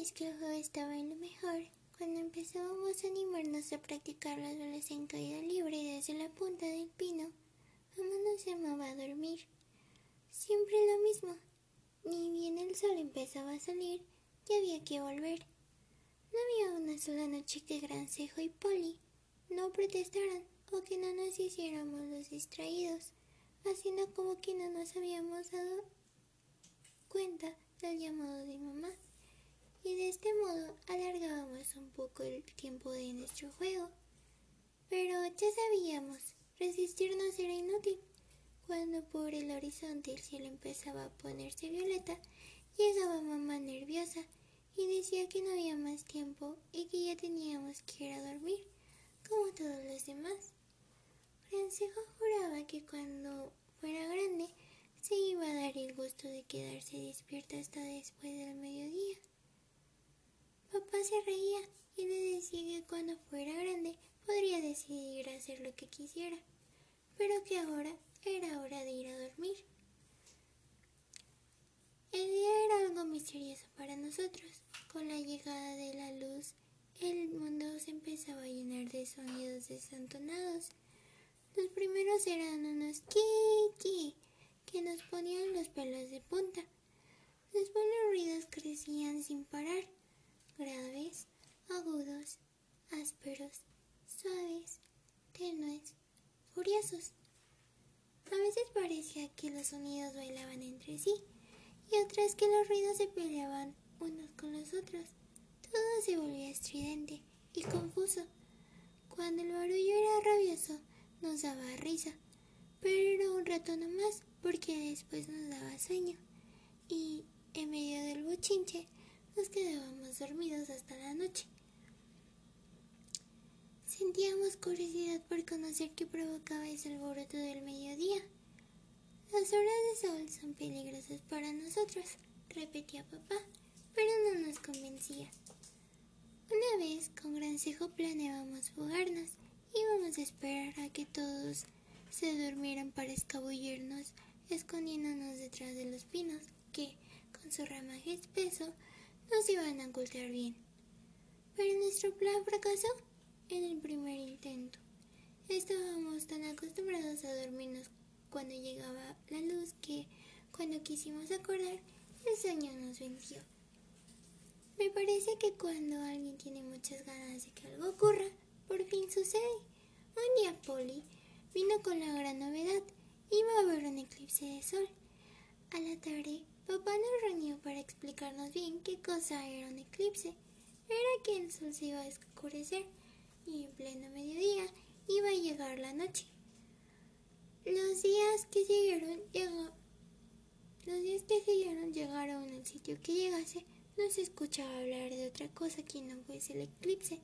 vez que el juego estaba en lo mejor, cuando empezábamos a animarnos a practicar las bolas en caída libre desde la punta del pino, mamá nos llamaba a dormir. Siempre lo mismo. Ni bien el sol empezaba a salir, ya había que volver. No había una sola noche que Grancejo y Polly no protestaran o que no nos hiciéramos los distraídos, haciendo como que no nos habíamos dado cuenta del llamado de mamá. Y de este modo alargábamos un poco el tiempo de nuestro juego. Pero ya sabíamos, resistirnos era inútil. Cuando por el horizonte el cielo empezaba a ponerse violeta, llegaba mamá nerviosa y decía que no había más tiempo y que ya teníamos que ir a dormir, como todos los demás. Francisco juraba que cuando fuera grande se iba a dar el gusto de quedarse despierta hasta después se reía y le decía que cuando fuera grande podría decidir hacer lo que quisiera, pero que ahora era hora de ir a dormir. El día era algo misterioso para nosotros. Con la llegada de la luz, el mundo se empezaba a llenar de sonidos desentonados. Los primeros eran unos ki que nos ponían los pelos de punta. Después los ruidos crecían sin parar, graves, agudos, ásperos, suaves, tenues, furiosos. A veces parecía que los sonidos bailaban entre sí y otras que los ruidos se peleaban unos con los otros. Todo se volvía estridente y confuso. Cuando el barullo era rabioso, nos daba risa, pero era un rato nomás porque después nos daba sueño y en medio del bochinche quedábamos dormidos hasta la noche. Sentíamos curiosidad por conocer qué provocaba ese alboroto del mediodía. Las horas de sol son peligrosas para nosotros, repetía papá, pero no nos convencía. Una vez con gran cejo planeábamos fugarnos. Íbamos a esperar a que todos se durmieran para escabullirnos, escondiéndonos detrás de los pinos, que, con su ramaje espeso, nos iban a ocultar bien. Pero nuestro plan fracasó en el primer intento. Estábamos tan acostumbrados a dormirnos cuando llegaba la luz que cuando quisimos acordar el sueño nos venció. Me parece que cuando alguien tiene muchas ganas de que algo ocurra, por fin sucede. Un día Polly vino con la gran novedad. Iba a ver un eclipse de sol. A la tarde, papá nos reunió para explicarnos bien qué cosa era un eclipse. Era que el sol se iba a oscurecer y en pleno mediodía iba a llegar la noche. Los días que siguieron llegó, los días que siguieron llegaron al sitio que llegase, no se escuchaba hablar de otra cosa que no fuese el eclipse.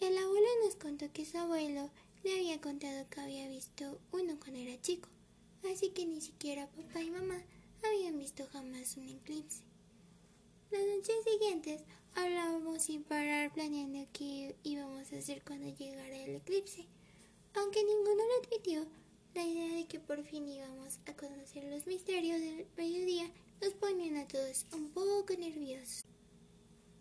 El abuelo nos contó que su abuelo le había contado que había visto uno cuando era chico, así que ni siquiera papá y mamá habían visto jamás un eclipse. Las noches siguientes hablábamos sin parar planeando qué íbamos a hacer cuando llegara el eclipse. Aunque ninguno lo admitió, la idea de que por fin íbamos a conocer los misterios del mediodía nos ponían a todos un poco nerviosos.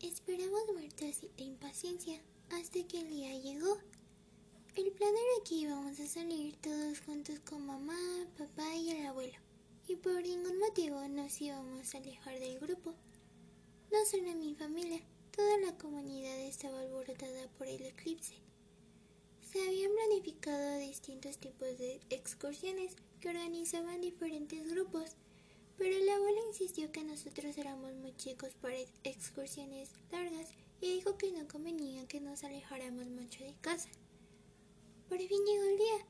Esperamos muertos de impaciencia hasta que el día llegó. El plan era que íbamos a salir todos juntos con mamá, papá y el abuelo, y por ningún motivo nos íbamos a alejar del grupo. No solo mi familia, toda la comunidad estaba alborotada por el eclipse. Se habían planificado distintos tipos de excursiones que organizaban diferentes grupos, pero el abuelo insistió que nosotros éramos muy chicos para excursiones largas y dijo que no convenía que nos alejáramos mucho de casa. Por fin llegó el día.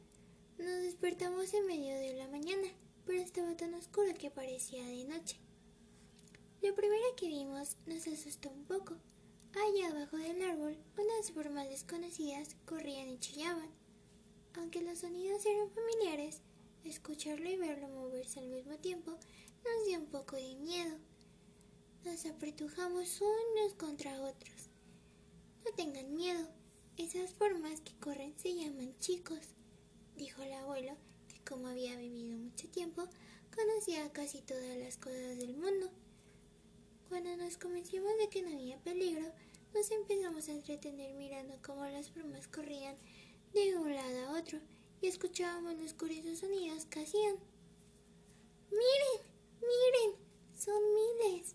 Nos despertamos en medio de la mañana, pero estaba tan oscuro que parecía de noche. Lo primero que vimos nos asustó un poco. Allá abajo del árbol, unas formas desconocidas corrían y chillaban. Aunque los sonidos eran familiares, escucharlo y verlo moverse al mismo tiempo nos dio un poco de miedo. Nos apretujamos unos contra otros. No tengan miedo, esas formas que corren se llaman chicos, dijo el abuelo, como había vivido mucho tiempo, conocía casi todas las cosas del mundo. Cuando nos convencimos de que no había peligro, nos empezamos a entretener mirando cómo las brumas corrían de un lado a otro y escuchábamos los curiosos sonidos que hacían. Miren, miren, son miles,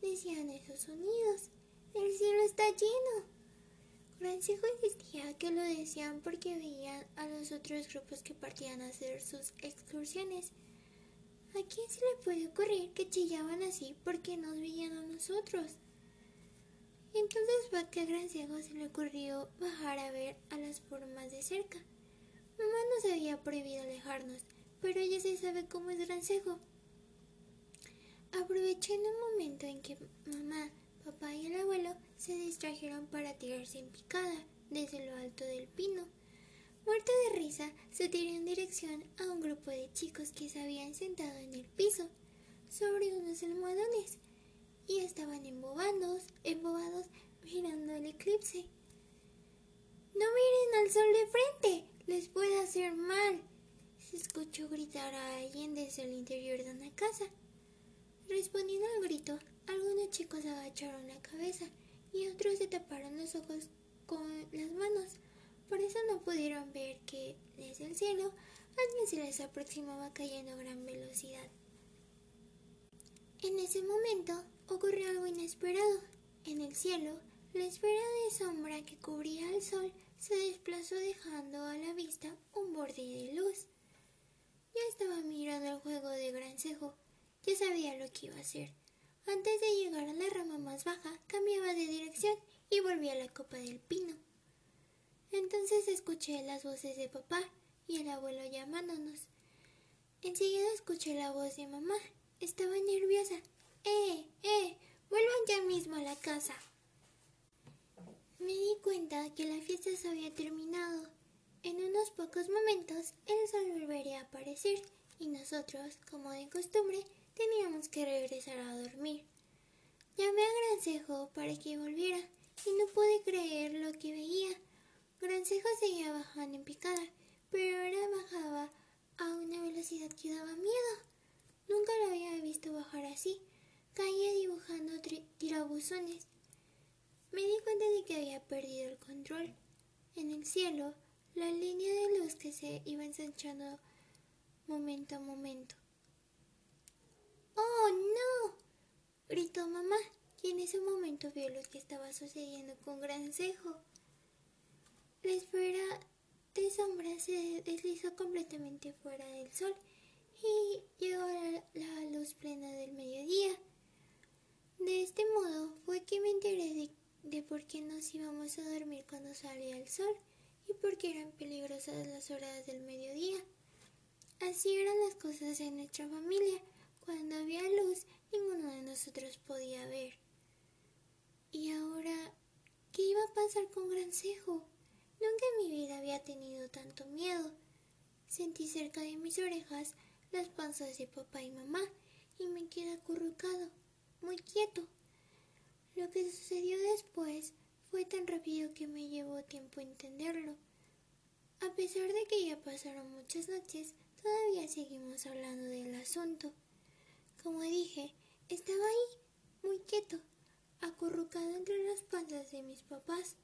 decían esos sonidos. El cielo está lleno. Francisco insistía que lo decían porque veían a los otros grupos que partían a hacer sus excursiones. ¿A quién se le puede ocurrir que chillaban así porque nos veían a nosotros? Entonces fue que a Gran Ciego se le ocurrió bajar a ver a las formas de cerca. Mamá nos había prohibido alejarnos, pero ella se sabe cómo es Gran Ciego. Aproveché en un momento en que mamá, papá y el abuelo se distrajeron para tirarse en picada desde lo alto del pino. Muerta de risa, se tiró en dirección a un grupo de chicos que se habían sentado en el piso, sobre unos almohadones, y estaban embobados, embobados mirando el eclipse. No miren al sol de frente, les puede hacer mal. Se escuchó gritar a alguien desde el interior de una casa. Respondiendo al grito, algunos chicos agacharon la cabeza y otros se taparon los ojos con las manos. Por eso no pudieron ver que desde el cielo alguien se les aproximaba cayendo a gran velocidad. En ese momento ocurrió algo inesperado. En el cielo, la esfera de sombra que cubría al sol se desplazó dejando a la vista un borde de luz. Ya estaba mirando el juego de gran cejo. Ya sabía lo que iba a hacer. Antes de llegar a la rama más baja, cambiaba de dirección y volvía a la copa del pino. Entonces escuché las voces de papá y el abuelo llamándonos. Enseguida escuché la voz de mamá. Estaba nerviosa. ¡Eh! ¡Eh! Vuelvan ya mismo a la casa. Me di cuenta que la fiesta se había terminado. En unos pocos momentos el sol volvería a aparecer y nosotros, como de costumbre, teníamos que regresar a dormir. Llamé a Grancejo para que volviera y no pude creer lo que veía. Grancejo seguía bajando en picada, pero ahora bajaba a una velocidad que daba miedo. Nunca lo había visto bajar así. Caía dibujando tirabuzones. Me di cuenta de que había perdido el control. En el cielo, la línea de luz que se iba ensanchando momento a momento. ¡Oh, no! gritó mamá, y en ese momento vio lo que estaba sucediendo con gran cejo. La esfera de sombra se deslizó completamente fuera del sol y llegó a la luz plena del mediodía. De este modo fue que me enteré de, de por qué nos íbamos a dormir cuando salía el sol y por qué eran peligrosas las horas del mediodía. Así eran las cosas en nuestra familia. Cuando había luz, ninguno de nosotros podía ver. Y ahora, ¿qué iba a pasar con Grancejo? Nunca en mi vida había tenido tanto miedo. Sentí cerca de mis orejas las panzas de papá y mamá y me quedé acurrucado, muy quieto. Lo que sucedió después fue tan rápido que me llevó tiempo entenderlo. A pesar de que ya pasaron muchas noches, todavía seguimos hablando del asunto. Como dije, estaba ahí, muy quieto, acurrucado entre las panzas de mis papás,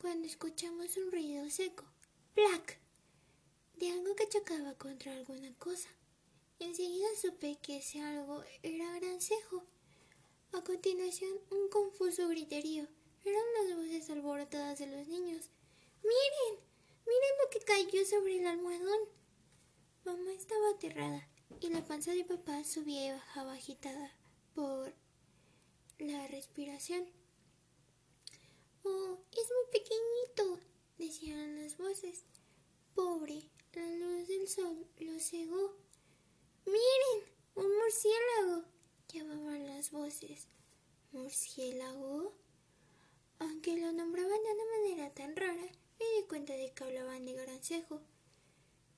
cuando escuchamos un ruido seco, ¡plac! de algo que chocaba contra alguna cosa. Enseguida supe que ese algo era Grancejo. A continuación, un confuso griterío. Eran las voces alborotadas de los niños. ¡Miren! ¡Miren lo que cayó sobre el almohadón! Mamá estaba aterrada y la panza de papá subía y bajaba agitada por la respiración. Oh, es muy pequeñito, decían las voces. Pobre, la luz del sol lo cegó. Miren, un murciélago, llamaban las voces. ¿Murciélago? Aunque lo nombraban de una manera tan rara, me di cuenta de que hablaban de grancejo.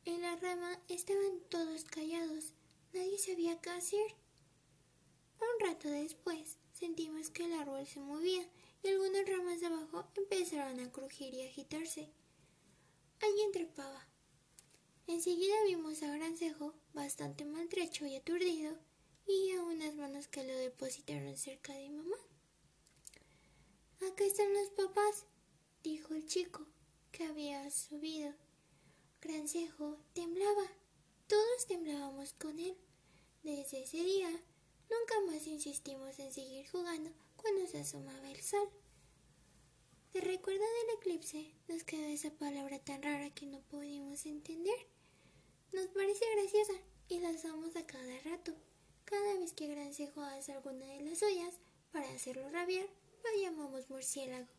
En la rama estaban todos callados, nadie sabía qué hacer. Un rato después sentimos que el árbol se movía y algunas ramas de abajo empezaron a crujir y agitarse. Alguien trepaba. Enseguida vimos a Grancejo, bastante maltrecho y aturdido, y a unas manos que lo depositaron cerca de mamá. Acá están los papás, dijo el chico, que había subido. Grancejo temblaba. Todos temblábamos con él. Desde ese día, nunca más insistimos en seguir jugando cuando se asomaba el sol. De recuerdo del eclipse nos quedó esa palabra tan rara que no pudimos entender. Nos parece graciosa y la usamos a cada rato. Cada vez que Grancejo hace alguna de las suyas para hacerlo rabiar, lo llamamos murciélago.